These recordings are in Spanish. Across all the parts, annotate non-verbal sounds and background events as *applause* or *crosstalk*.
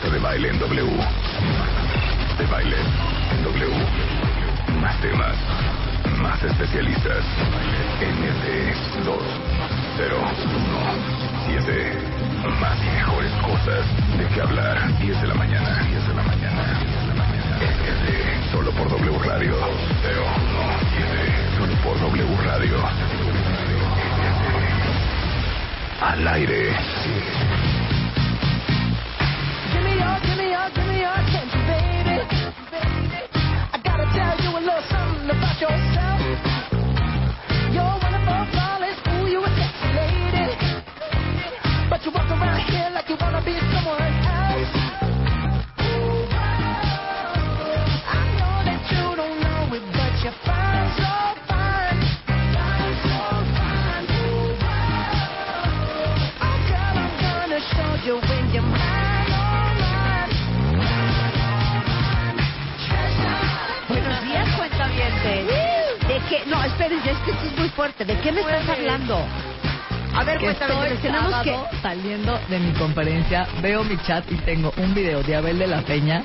Marta de baile en W. De baile en W. Más temas, más especialistas. NT 2 0 1 7. Más y mejores cosas de qué hablar. 10 de la mañana. 10 de la mañana. 10 de la mañana. NT solo por W Radio 0 1 7. Solo por W Radio. Al aire. give me up! give me up! Espérense, es que esto es muy fuerte. ¿De qué me estás hablando? A ver, que cuéntame, estoy tenemos que... saliendo de mi conferencia, veo mi chat y tengo un video de Abel de la Peña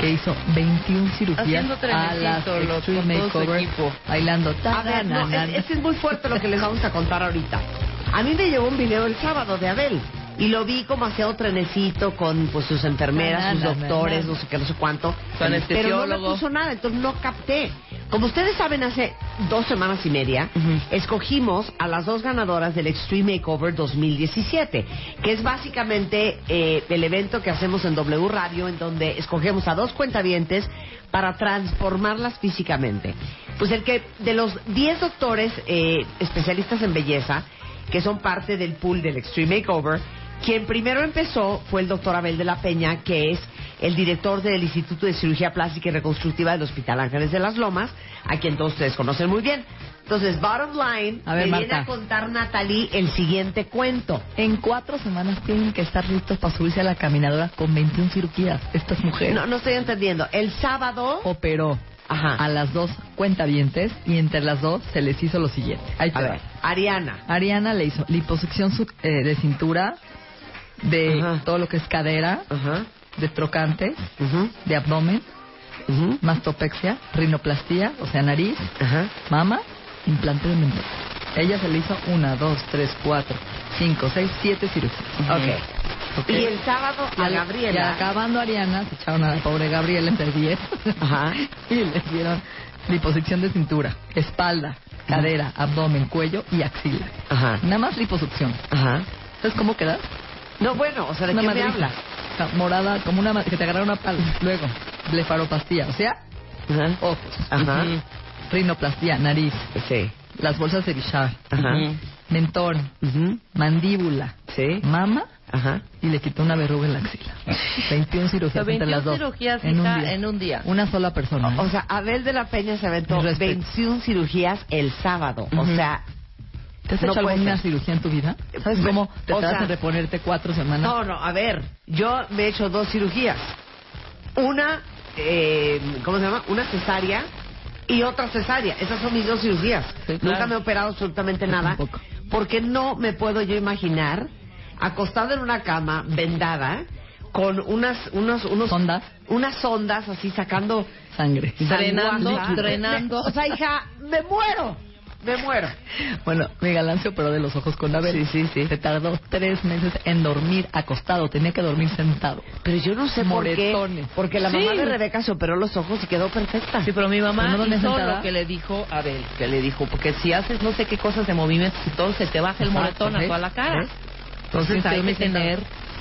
que hizo 21 cirugías a las Extreme Makeover, bailando. A ver, no, es, es que es muy fuerte lo que les vamos a contar ahorita. A mí me llegó un video el sábado de Abel y lo vi como hacía un trenecito con pues sus enfermeras, sus Na, na, na, doctores, na. no sé qué, no sé cuánto. Pero no me puso nada, entonces no capté. Como ustedes saben, hace dos semanas y media escogimos a las dos ganadoras del Extreme Makeover 2017, que es básicamente eh, el evento que hacemos en W Radio, en donde escogemos a dos cuentavientes para transformarlas físicamente. Pues el que de los 10 doctores eh, especialistas en belleza, que son parte del pool del Extreme Makeover, quien primero empezó fue el doctor Abel de la Peña, que es el director del Instituto de Cirugía Plástica y Reconstructiva del Hospital Ángeles de las Lomas, a quien todos ustedes conocen muy bien. Entonces, bottom line, A ver, me viene a contar Natalie el siguiente cuento. En cuatro semanas tienen que estar listos para subirse a la caminadora con 21 cirugías. Estas mujeres No, no estoy entendiendo. El sábado... operó Ajá. a las dos cuentavientes y entre las dos se les hizo lo siguiente. Ahí te A ver, Ariana. Ariana le hizo liposucción su- eh, de cintura, de Ajá. todo lo que es cadera, Ajá. De trocantes, ujú, de abdomen, ujú, mastopexia, rinoplastía, o sea, nariz, Ajá. mama, implante de mentón. Ella se le hizo una, dos, tres, cuatro, cinco, seis, siete cirugías. Ok. Ok. Y el sábado a Y Gabriela. acabando Ariana, se echaron a la pobre Gabriela entre 10 Ajá. *laughs* y le dieron liposucción de cintura, espalda, cadera, abdomen, cuello y axila. Ajá. Nada más liposucción. Ajá. ¿Sabes cómo quedas? No, bueno, o sea, ¿de Una qué me madriza. Morada, como una ma- que te agarraron una pala. Luego, blefaropastía, o sea, Ajá. ojos. Ajá. Rinoplastía, nariz, Sí. las bolsas de Bichat, Ajá. mentón, mandíbula, Sí. mama Ajá. y le quitó una verruga en la axila. *laughs* 21 cirugías entre 21 las dos. cirugías, en un día. en un día. Una sola persona. O sea, Abel de la Peña se aventó Mis respetos. 21 cirugías el sábado. O sea, ¿Te has no hecho alguna ser. cirugía en tu vida? ¿Sabes Me- cómo te sea- en reponerte cuatro semanas? no, no, a ver, yo me he hecho dos cirugías. Una, eh, ¿cómo se llama? Una cesárea y otra cesárea. Esas son mis dos cirugías. Sí, claro. Nunca me he operado absolutamente Yo nada. tampoco. Porque no me puedo yo imaginar acostado en una cama, vendada, con unas, unos, unos, Sondas. unas sondas así sacando Sangre. Drenando, drenando. O sea, hija, me muero. Me muero. Bueno, mi galán se operó de los ojos con Abel. Sí, sí, sí. Se tardó tres meses en dormir acostado. Tenía que dormir sentado. Pero yo no sé por qué. Moretones. Porque la Sí. mamá de Rebeca se operó los ojos y quedó perfecta. Sí, pero mi mamá no hizo lo que le dijo Abel, que le dijo, porque si haces no sé qué cosas de movimientos y todo, se te baja el Exacto, moretón a toda la cara. ¿Ves? Entonces hay que tener...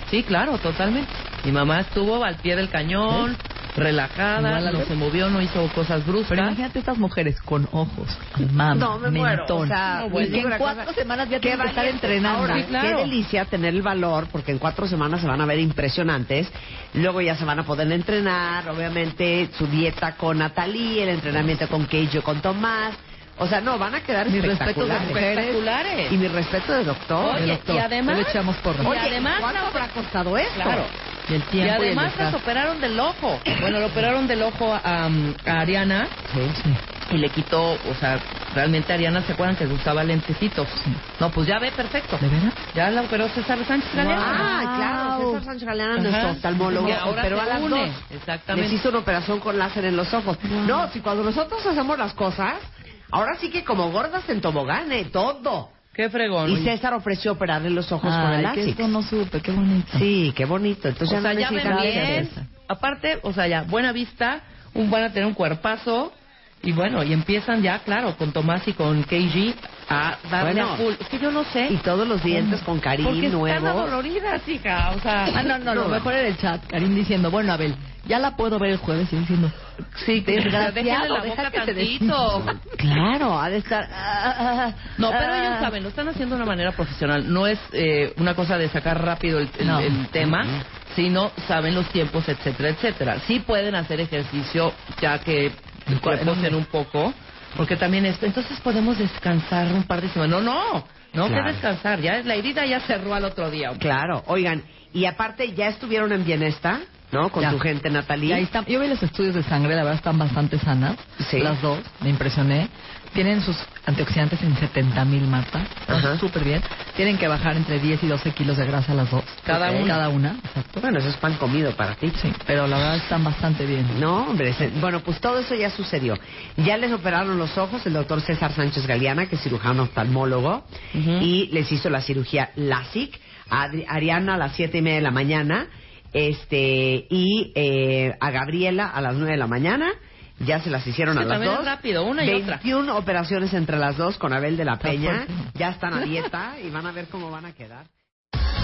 Sí, claro, totalmente. Mi mamá estuvo al pie del cañón, relajada, Igual no se movió, no hizo cosas bruscas. Pero imagínate estas mujeres con ojos, mama, No, me muero. mentón. O sea, y que en cuatro cosa, semanas ya qué tienen que estar entrenando. Ahora, Sí, claro. Qué delicia tener el valor, porque en cuatro semanas se van a ver impresionantes. Luego ya se van a poder entrenar, obviamente, su dieta con Natalie, el entrenamiento con Keijo, con Tomás. O sea, no, van a quedar Mis respetos de espectaculares. mujeres. espectaculares. Y mi respeto de doctor. Oye, El doctor. y además- Le echamos porras. Y Oye, además ¿cuánto la- habrá costado esto? Claro. Y el Y tiempo y, el además las operaron del ojo. Bueno, le operaron del ojo a, a Ariana Sí. y le quitó, o sea, realmente Ariana se acuerdan que usaba lentecitos. No, pues ya ve perfecto. ¿De veras? Ya la operó César Sánchez Galeano. Ah, claro. César Sánchez Galeano, Ajá. nuestro oftalmólogo, Y ahora operó se a las une. dos. Exactamente. Les hizo una operación con láser en los ojos. No, si cuando nosotros hacemos las cosas, ahora sí que como gordas en tobogán, ¿eh? todo. Qué fregón. Y César ofreció operarle los ojos con el láser. esto no supe, qué bonito. Sí, qué bonito. Entonces o sea, no ya ven bien. Aparte, o sea, ya, buena vista, un, van a tener un cuerpazo. Y bueno, y empiezan ya, claro, con Tomás y con KG a darle Bueno. a full. Es que yo no sé. Y todos los dientes con Porque Karim están nuevos. adoloridas, hija. O sea, Ah, no, no, lo mejor era el chat. Karim diciendo, bueno, Abel, ya la puedo ver el jueves y diciendo, sí, *laughs* desgraciado, la deja que tantito. Claro, ha de estar... ah, ah, No, pero ah. ellos saben, lo están haciendo de una manera profesional. No es eh, una cosa de sacar rápido el, el- No. el tema, sino saben los tiempos, etcétera, etcétera. Sí pueden hacer ejercicio ya que reposen un poco, porque también esto. Entonces podemos descansar un par de semanas. No, no, no Claro. que descansar. Ya la herida ya cerró al otro día. Claro, oigan, y aparte ya estuvieron en Bienesta, ¿no? Con Ya. tu gente, ahí están. Yo vi los estudios de sangre, la verdad están bastante sanas. Sí. Las dos, me impresioné. Tienen sus antioxidantes en 70 mil, Marta. Están Ajá. súper bien. Tienen que bajar entre 10 y 12 kilos de grasa las dos. Cada una. Cada una, exacto. Bueno, eso es pan comido para ti. Sí, pero la verdad están bastante bien. No, hombre, se- bueno, pues todo eso ya sucedió. Ya les operaron los ojos el doctor César Sánchez Galeana, que es cirujano oftalmólogo, Ujú. y les hizo la cirugía LASIK a Adri- Ariana a las siete y media de la mañana, este, y eh, a Gabriela a las nueve de la mañana. Ya se las hicieron Sí, a las es dos. rápido, una y otra. 21 operaciones entre las dos con Abel de la Peña. Ya están a dieta y van a ver cómo van a quedar.